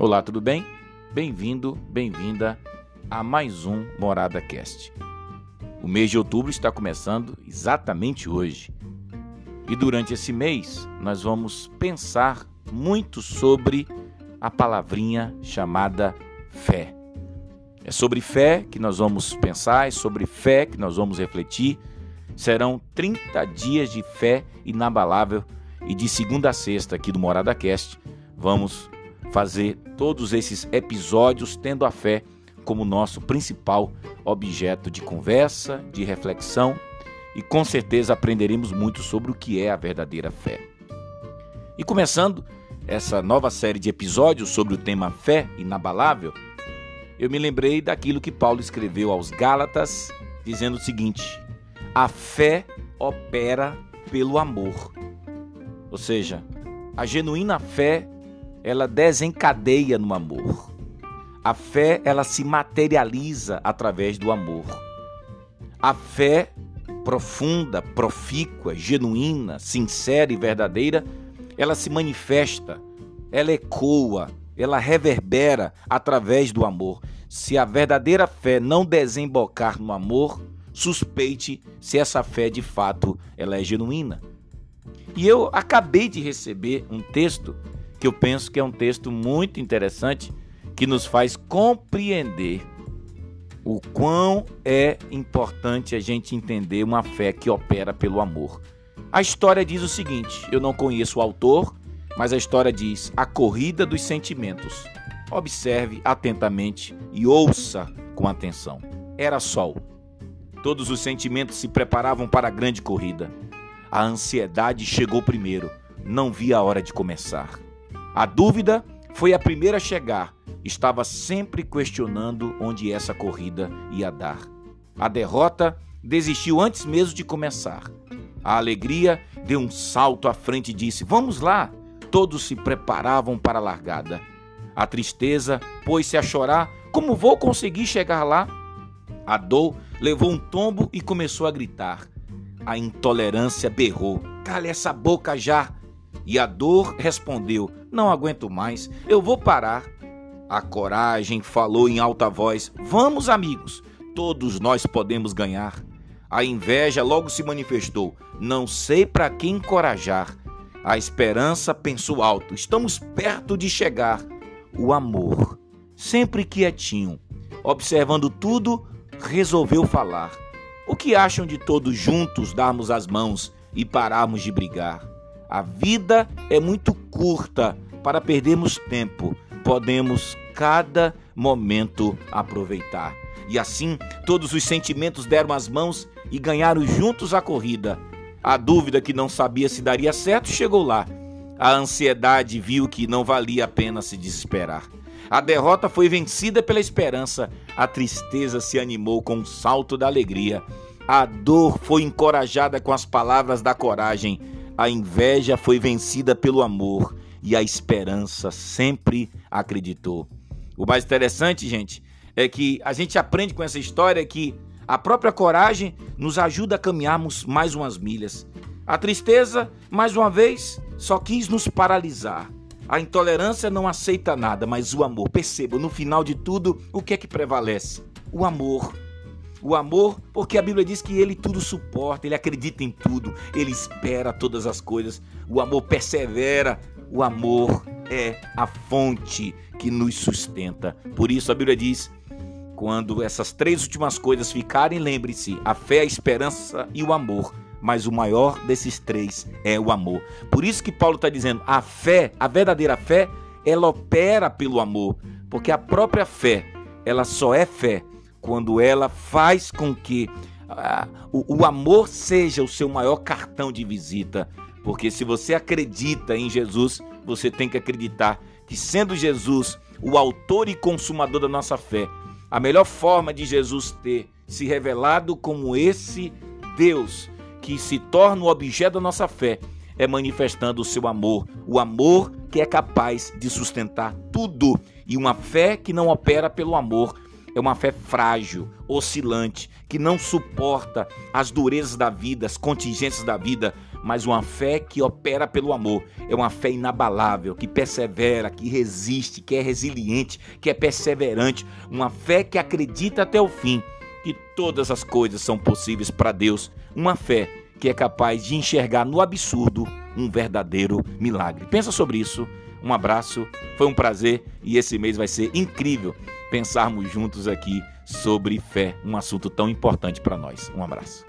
Olá, tudo bem? Bem-vindo, bem-vinda a mais um Morada Cast. O mês de outubro está começando exatamente hoje. E durante esse mês nós vamos pensar muito sobre a palavrinha chamada fé. É sobre fé que nós vamos pensar, é sobre fé que nós vamos refletir. Serão 30 dias de fé inabalável e de segunda a sexta aqui do Morada Cast vamos fazer todos esses episódios tendo a fé como nosso principal objeto de conversa, de reflexão e com certeza aprenderemos muito sobre o que é a verdadeira fé. E começando essa nova série de episódios sobre o tema fé inabalável, eu me lembrei daquilo que Paulo escreveu aos Gálatas, dizendo o seguinte: a fé opera pelo amor. Ou seja, a genuína fé, ela desencadeia no amor. A fé, ela se materializa através do amor. A fé profunda, profícua, genuína, sincera e verdadeira, ela se manifesta, ela ecoa, ela reverbera através do amor. Se a verdadeira fé não desembocar no amor, suspeite se essa fé de fato ela é genuína. E eu acabei de receber um texto que eu penso que é um texto muito interessante que nos faz compreender o quão é importante a gente entender uma fé que opera pelo amor. A história diz o seguinte: eu não conheço o autor, mas a história diz a corrida dos sentimentos. Observe atentamente e ouça com atenção. Era sol. Todos os sentimentos se preparavam para a grande corrida. A ansiedade chegou primeiro, não via a hora de começar. A dúvida foi a primeira a chegar, estava sempre questionando onde essa corrida ia dar. A derrota desistiu antes mesmo de começar. A alegria deu um salto à frente e disse: Vamos lá! Todos se preparavam para a largada. A tristeza pôs-se a chorar: Como vou conseguir chegar lá? A dor levou um tombo e começou a gritar. A intolerância berrou: Cale essa boca já! E a dor respondeu: Não aguento mais, eu vou parar. A coragem falou em alta voz: Vamos, amigos, todos nós podemos ganhar. A inveja logo se manifestou: Não sei para quem encorajar. A esperança pensou alto: Estamos perto de chegar. O amor, sempre quietinho, observando tudo, resolveu falar. O que acham de todos juntos darmos as mãos e pararmos de brigar? A vida é muito curta para perdermos tempo. Podemos cada momento aproveitar. E assim, todos os sentimentos deram as mãos e ganharam juntos a corrida. A dúvida que não sabia se daria certo chegou lá. A ansiedade viu que não valia a pena se desesperar. A derrota foi vencida pela esperança, a tristeza se animou com um salto da alegria, a dor foi encorajada com as palavras da coragem, a inveja foi vencida pelo amor e a esperança sempre acreditou. O mais interessante, gente, é que a gente aprende com essa história que a própria coragem nos ajuda a caminharmos mais umas milhas. A tristeza, mais uma vez, só quis nos paralisar. A intolerância não aceita nada, mas o amor. Perceba, no final de tudo, o que é que prevalece? O amor. O amor, porque a Bíblia diz que ele tudo suporta, ele acredita em tudo, ele espera todas as coisas. O amor persevera. O amor é a fonte que nos sustenta. Por isso a Bíblia diz: quando essas três últimas coisas ficarem, lembre-se: a fé, a esperança e o amor mas o maior desses três é o amor. Por isso que Paulo está dizendo: a fé, a verdadeira fé, ela opera pelo amor, porque a própria fé, ela só é fé quando ela faz com que ah, o, o amor seja o seu maior cartão de visita. Porque se você acredita em Jesus, você tem que acreditar que, sendo Jesus o autor e consumador da nossa fé, a melhor forma de Jesus ter se revelado como esse Deus que se torna o objeto da nossa fé é manifestando o seu amor, o amor que é capaz de sustentar tudo. E uma fé que não opera pelo amor é uma fé frágil, oscilante, que não suporta as durezas da vida, as contingências da vida, mas uma fé que opera pelo amor. É uma fé inabalável, que persevera, que resiste, que é resiliente, que é perseverante. Uma fé que acredita até o fim que todas as coisas são possíveis para Deus. Uma fé que é capaz de enxergar no absurdo um verdadeiro milagre. Pensa sobre isso. Um abraço, foi um prazer e esse mês vai ser incrível pensarmos juntos aqui sobre fé, um assunto tão importante para nós. Um abraço.